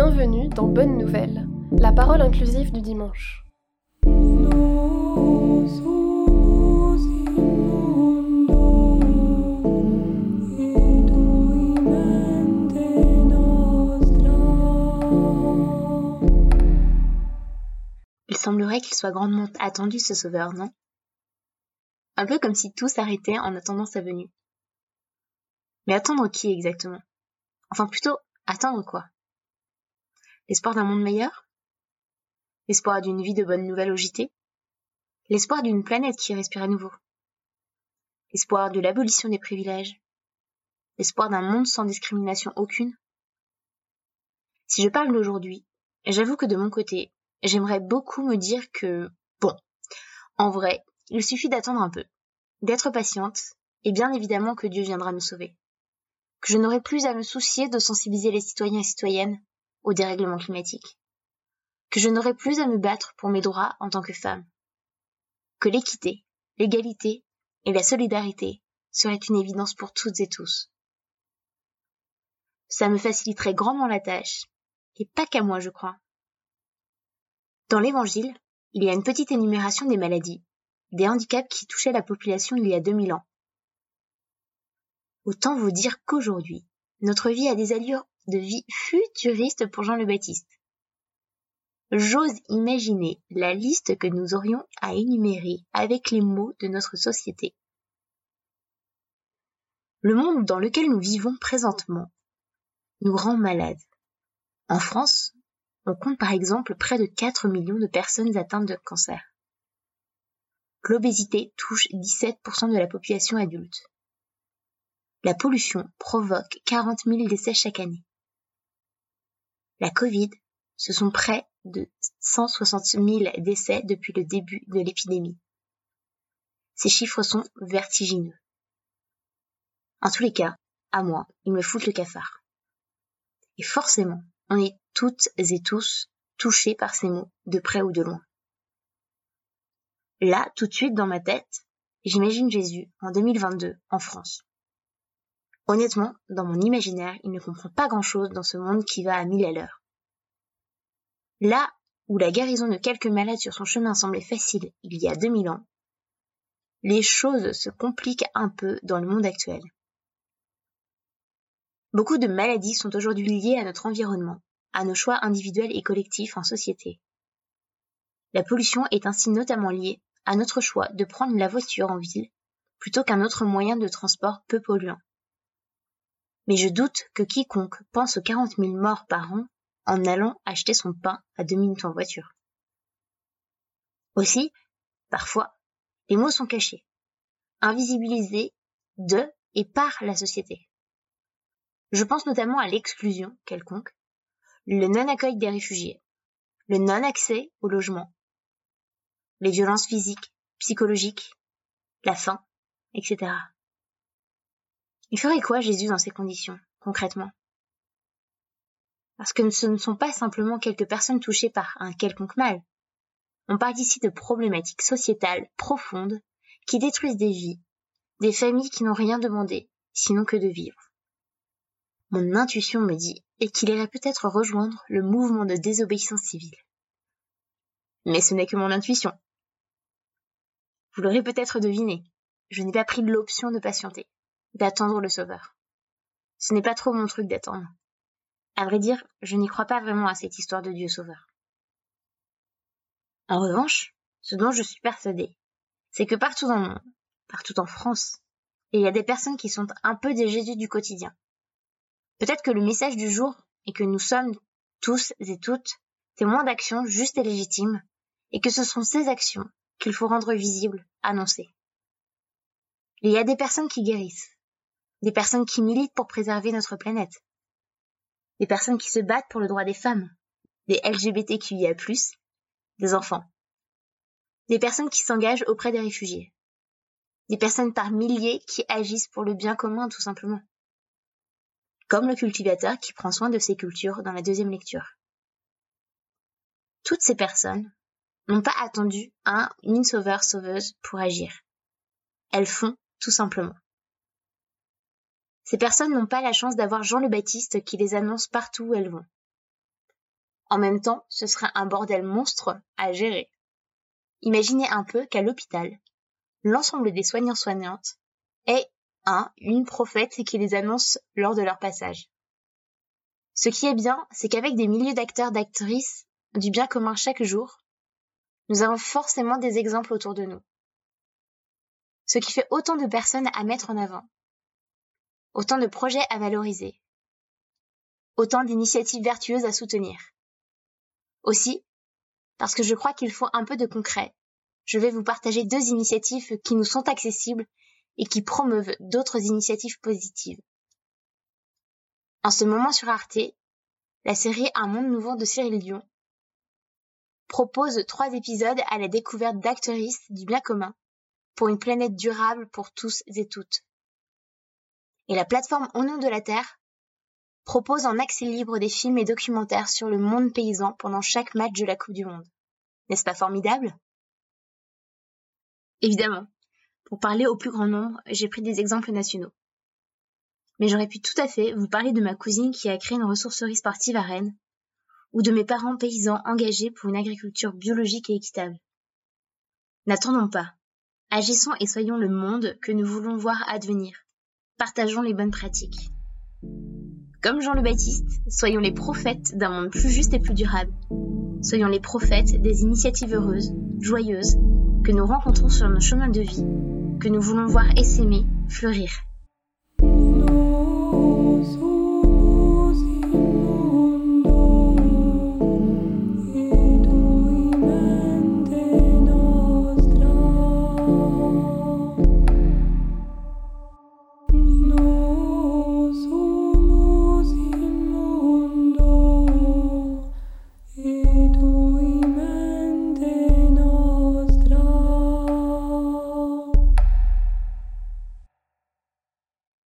Bienvenue dans Bonne Nouvelle, la parole inclusive du dimanche. Il semblerait qu'il soit grandement attendu ce sauveur, non? Un peu comme si tout s'arrêtait en attendant sa venue. Mais attendre qui exactement? Enfin plutôt, attendre quoi? L'espoir d'un monde meilleur? L'espoir d'une vie de bonnes nouvelles au L'espoir d'une planète qui respire à nouveau? L'espoir de l'abolition des privilèges? L'espoir d'un monde sans discrimination aucune? Si je parle d'aujourd'hui, j'avoue que de mon côté, j'aimerais beaucoup me dire que, bon, en vrai, il suffit d'attendre un peu, d'être patiente, et bien évidemment que Dieu viendra nous sauver. Que je n'aurai plus à me soucier de sensibiliser les citoyens et citoyennes au dérèglement climatique. Que je n'aurai plus à me battre pour mes droits en tant que femme. Que l'équité, l'égalité et la solidarité seraient une évidence pour toutes et tous. Ça me faciliterait grandement la tâche, et pas qu'à moi, je crois. Dans l'Évangile, il y a une petite énumération des maladies, des handicaps qui touchaient la population il y a 2000 ans. Autant vous dire qu'aujourd'hui, notre vie a des allures de vie futuriste pour Jean le Baptiste. J'ose imaginer la liste que nous aurions à énumérer avec les mots de notre société. Le monde dans lequel nous vivons présentement nous rend malades. En France, on compte par exemple près de 4 millions de personnes atteintes de cancer. L'obésité touche 17% de la population adulte. La pollution provoque 40 000 décès chaque année. La Covid, ce sont près de 160 000 décès depuis le début de l'épidémie. Ces chiffres sont vertigineux. En tous les cas, à moi, ils me foutent le cafard. Et forcément, on est toutes et tous touchés par ces mots, de près ou de loin. Là, tout de suite dans ma tête, j'imagine Jésus en 2022 en France. Honnêtement, dans mon imaginaire, il ne comprend pas grand-chose dans ce monde qui va à mille à l'heure. Là où la guérison de quelques malades sur son chemin semblait facile il y a 2000 ans, les choses se compliquent un peu dans le monde actuel. Beaucoup de maladies sont aujourd'hui liées à notre environnement, à nos choix individuels et collectifs en société. La pollution est ainsi notamment liée à notre choix de prendre la voiture en ville plutôt qu'un autre moyen de transport peu polluant. Mais je doute que quiconque pense aux 40 000 morts par an en allant acheter son pain à deux minutes en voiture. Aussi, parfois, les mots sont cachés, invisibilisés de et par la société. Je pense notamment à l'exclusion quelconque, le non-accueil des réfugiés, le non-accès au logement, les violences physiques, psychologiques, la faim, etc. Il ferait quoi Jésus dans ces conditions, concrètement? Parce que ce ne sont pas simplement quelques personnes touchées par un quelconque mal. On parle ici de problématiques sociétales profondes qui détruisent des vies, des familles qui n'ont rien demandé, sinon que de vivre. Mon intuition me dit et qu'il irait peut-être rejoindre le mouvement de désobéissance civile. Mais ce n'est que mon intuition. Vous l'aurez peut-être deviné, je n'ai pas pris l'option de patienter, d'attendre le sauveur. Ce n'est pas trop mon truc d'attendre. À vrai dire, je n'y crois pas vraiment à cette histoire de Dieu sauveur. En revanche, ce dont je suis persuadée, c'est que partout dans le monde, partout en France, il y a des personnes qui sont un peu des Jésus du quotidien, Peut-être que le message du jour est que nous sommes tous et toutes témoins d'actions justes et légitimes, et que ce sont ces actions qu'il faut rendre visibles, annoncer. Il y a des personnes qui guérissent, des personnes qui militent pour préserver notre planète, des personnes qui se battent pour le droit des femmes, des LGBTQIA+, des enfants, des personnes qui s'engagent auprès des réfugiés, des personnes par milliers qui agissent pour le bien commun tout simplement comme le cultivateur qui prend soin de ses cultures dans la deuxième lecture. Toutes ces personnes n'ont pas attendu un une sauveur sauveuse pour agir. Elles font tout simplement. Ces personnes n'ont pas la chance d'avoir Jean le Baptiste qui les annonce partout où elles vont. En même temps, ce serait un bordel monstre à gérer. Imaginez un peu qu'à l'hôpital, l'ensemble des soignants-soignantes est un, une prophète qui les annonce lors de leur passage. Ce qui est bien, c'est qu'avec des milliers d'acteurs, d'actrices, du bien commun chaque jour, nous avons forcément des exemples autour de nous. Ce qui fait autant de personnes à mettre en avant, autant de projets à valoriser, autant d'initiatives vertueuses à soutenir. Aussi, parce que je crois qu'il faut un peu de concret, je vais vous partager deux initiatives qui nous sont accessibles et qui promeuvent d'autres initiatives positives. En ce moment sur Arte, la série Un monde nouveau de Cyril Dion propose trois épisodes à la découverte d'actrices du bien commun pour une planète durable pour tous et toutes. Et la plateforme Au nom de la Terre propose en accès libre des films et documentaires sur le monde paysan pendant chaque match de la Coupe du Monde. N'est-ce pas formidable? Évidemment, pour parler au plus grand nombre, j'ai pris des exemples nationaux. Mais j'aurais pu tout à fait vous parler de ma cousine qui a créé une ressourcerie sportive à Rennes, ou de mes parents paysans engagés pour une agriculture biologique et équitable. N'attendons pas. Agissons et soyons le monde que nous voulons voir advenir. Partageons les bonnes pratiques. Comme Jean le Baptiste, soyons les prophètes d'un monde plus juste et plus durable. Soyons les prophètes des initiatives heureuses, joyeuses, que nous rencontrons sur nos chemins de vie, que nous voulons voir essaimer, fleurir.